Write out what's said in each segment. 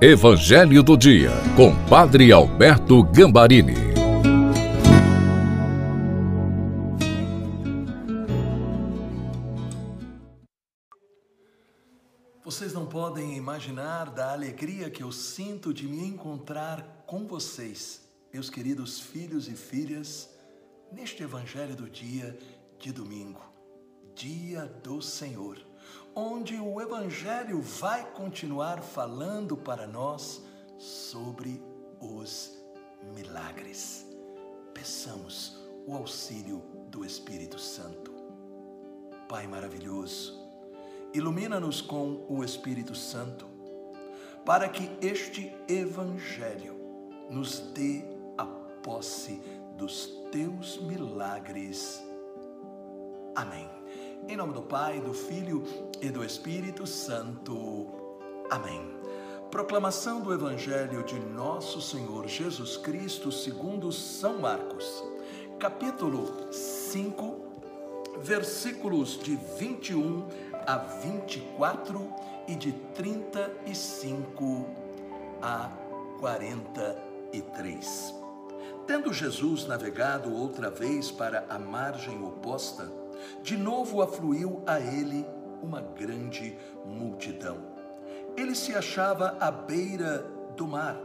Evangelho do Dia, com Padre Alberto Gambarini. Vocês não podem imaginar da alegria que eu sinto de me encontrar com vocês, meus queridos filhos e filhas, neste Evangelho do Dia de domingo, Dia do Senhor onde o Evangelho vai continuar falando para nós sobre os milagres. Peçamos o auxílio do Espírito Santo. Pai maravilhoso, ilumina-nos com o Espírito Santo, para que este Evangelho nos dê a posse dos teus milagres. Amém. Em nome do Pai, do Filho e do Espírito Santo. Amém. Proclamação do Evangelho de Nosso Senhor Jesus Cristo segundo São Marcos, capítulo 5, versículos de 21 a 24 e de 35 a 43. Tendo Jesus navegado outra vez para a margem oposta, de novo afluiu a ele uma grande multidão. Ele se achava à beira do mar,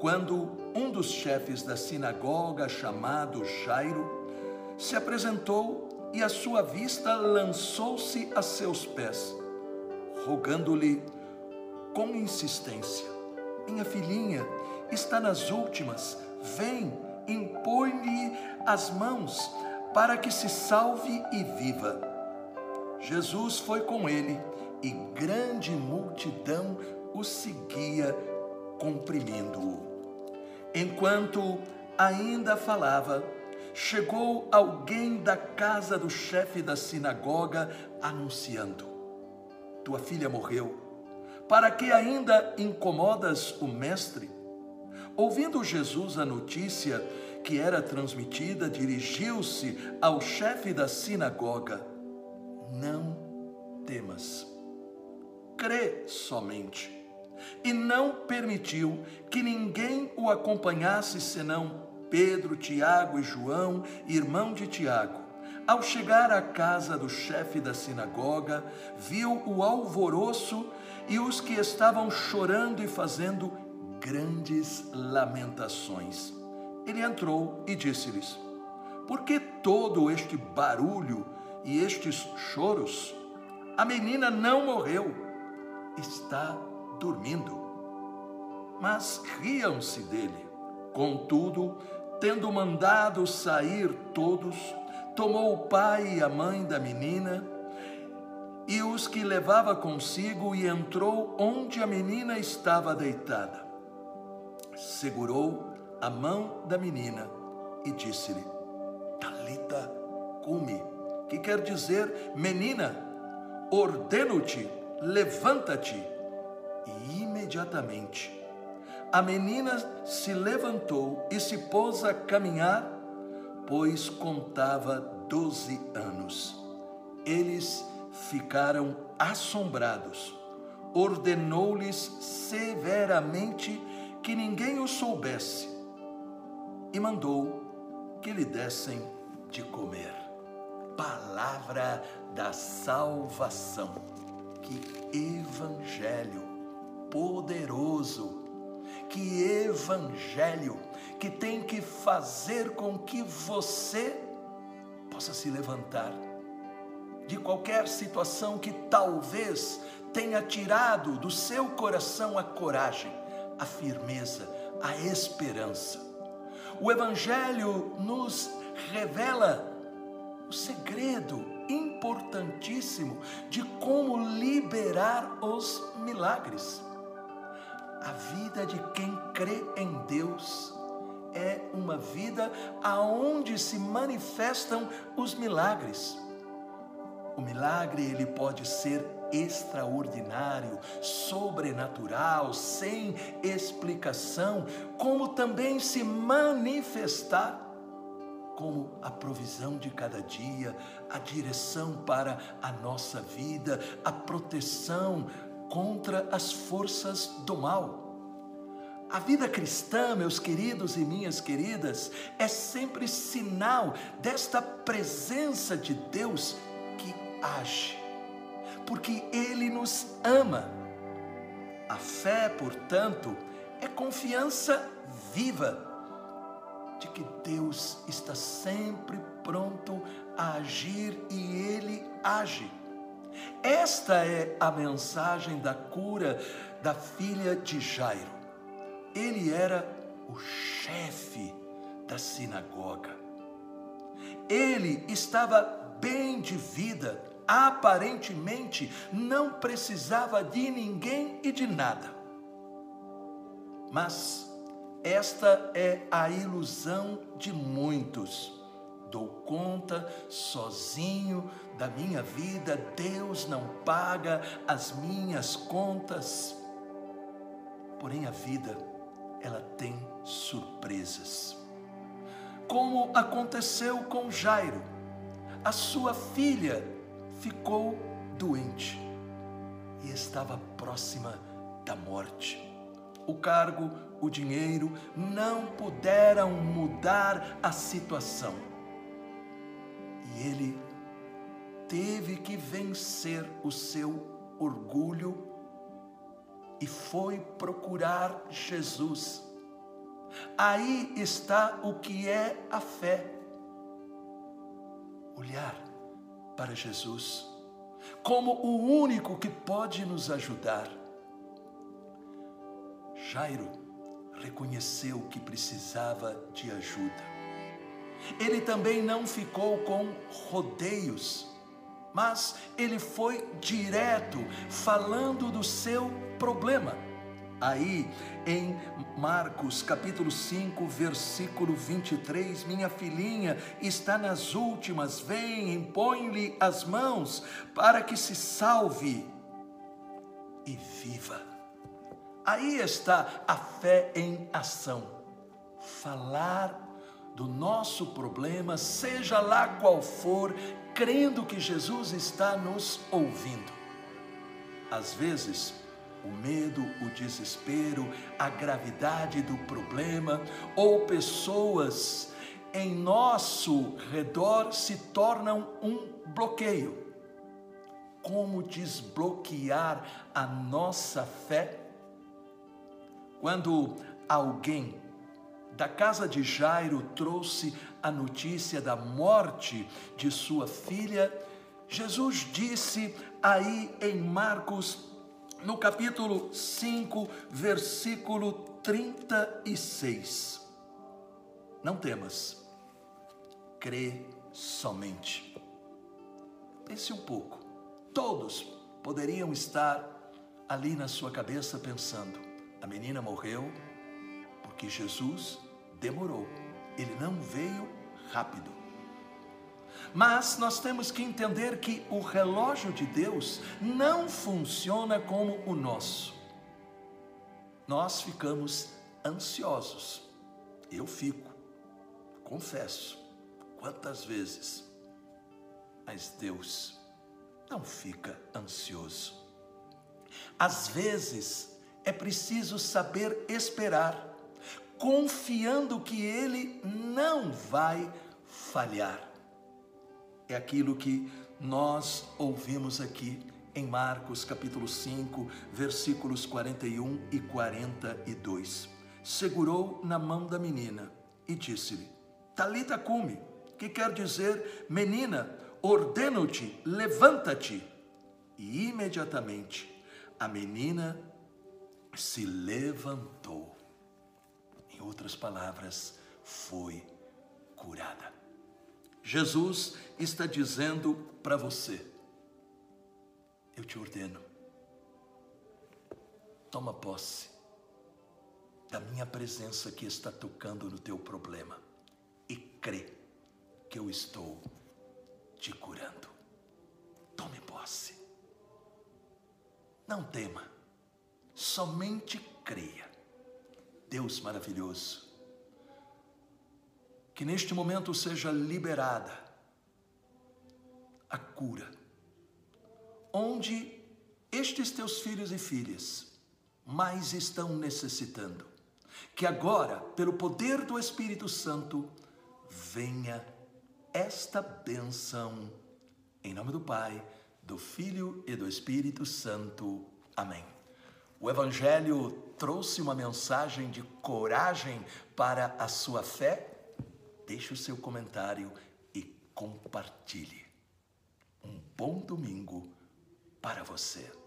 quando um dos chefes da sinagoga, chamado Jairo, se apresentou e, à sua vista, lançou-se a seus pés, rogando-lhe com insistência: Minha filhinha está nas últimas, vem, impõe-lhe as mãos para que se salve e viva. Jesus foi com ele e grande multidão o seguia, comprimindo-o. Enquanto ainda falava, chegou alguém da casa do chefe da sinagoga anunciando: Tua filha morreu. Para que ainda incomodas o mestre? Ouvindo Jesus a notícia, que era transmitida, dirigiu-se ao chefe da sinagoga: Não temas, crê somente. E não permitiu que ninguém o acompanhasse senão Pedro, Tiago e João, irmão de Tiago. Ao chegar à casa do chefe da sinagoga, viu o alvoroço e os que estavam chorando e fazendo grandes lamentações ele entrou e disse-lhes: Por que todo este barulho e estes choros? A menina não morreu, está dormindo. Mas riam-se dele. Contudo, tendo mandado sair todos, tomou o pai e a mãe da menina e os que levava consigo e entrou onde a menina estava deitada. Segurou a mão da menina e disse-lhe: Talita cumi, que quer dizer, menina, ordeno-te, levanta-te. E imediatamente a menina se levantou e se pôs a caminhar, pois contava doze anos. Eles ficaram assombrados. Ordenou-lhes severamente que ninguém o soubesse e mandou que lhe dessem de comer. Palavra da salvação. Que evangelho poderoso. Que evangelho que tem que fazer com que você possa se levantar de qualquer situação que talvez tenha tirado do seu coração a coragem, a firmeza, a esperança o Evangelho nos revela o segredo importantíssimo de como liberar os milagres. A vida de quem crê em Deus é uma vida aonde se manifestam os milagres. O milagre ele pode ser extraordinário, sobrenatural, sem explicação, como também se manifestar como a provisão de cada dia, a direção para a nossa vida, a proteção contra as forças do mal. A vida cristã, meus queridos e minhas queridas, é sempre sinal desta presença de Deus que age, porque Ele nos ama. A fé, portanto, é confiança viva de que Deus está sempre pronto a agir e Ele age. Esta é a mensagem da cura da filha de Jairo. Ele era o chefe da sinagoga. Ele estava bem de vida, aparentemente não precisava de ninguém e de nada. Mas esta é a ilusão de muitos. Dou conta sozinho da minha vida, Deus não paga as minhas contas. Porém, a vida ela tem surpresas. Como aconteceu com Jairo, a sua filha ficou doente e estava próxima da morte. O cargo, o dinheiro não puderam mudar a situação. E ele teve que vencer o seu orgulho e foi procurar Jesus. Aí está o que é a fé. Olhar para Jesus como o único que pode nos ajudar. Jairo reconheceu que precisava de ajuda. Ele também não ficou com rodeios mas ele foi direto falando do seu problema. Aí em Marcos capítulo 5, versículo 23, minha filhinha está nas últimas, vem, impõe-lhe as mãos para que se salve e viva. Aí está a fé em ação. Falar do nosso problema, seja lá qual for, crendo que Jesus está nos ouvindo. Às vezes, o medo, o desespero, a gravidade do problema ou pessoas em nosso redor se tornam um bloqueio. Como desbloquear a nossa fé? Quando alguém da casa de Jairo trouxe a notícia da morte de sua filha, Jesus disse aí em Marcos, no capítulo 5, versículo 36. Não temas, crê somente. Pense um pouco. Todos poderiam estar ali na sua cabeça pensando: a menina morreu porque Jesus demorou, ele não veio rápido. Mas nós temos que entender que o relógio de Deus não funciona como o nosso. Nós ficamos ansiosos. Eu fico, confesso, quantas vezes. Mas Deus não fica ansioso. Às vezes é preciso saber esperar confiando que ele não vai falhar. É aquilo que nós ouvimos aqui em Marcos capítulo 5, versículos 41 e 42. Segurou na mão da menina e disse-lhe: Talita cume, que quer dizer, menina, ordeno-te, levanta-te. E imediatamente a menina se levantou outras palavras, foi curada. Jesus está dizendo para você: eu te ordeno, toma posse da minha presença que está tocando no teu problema e crê que eu estou te curando. Tome posse. Não tema, somente creia. Deus maravilhoso. Que neste momento seja liberada a cura, onde estes teus filhos e filhas mais estão necessitando. Que agora, pelo poder do Espírito Santo, venha esta benção. Em nome do Pai, do Filho e do Espírito Santo. Amém. O Evangelho trouxe uma mensagem de coragem para a sua fé? Deixe o seu comentário e compartilhe. Um bom domingo para você.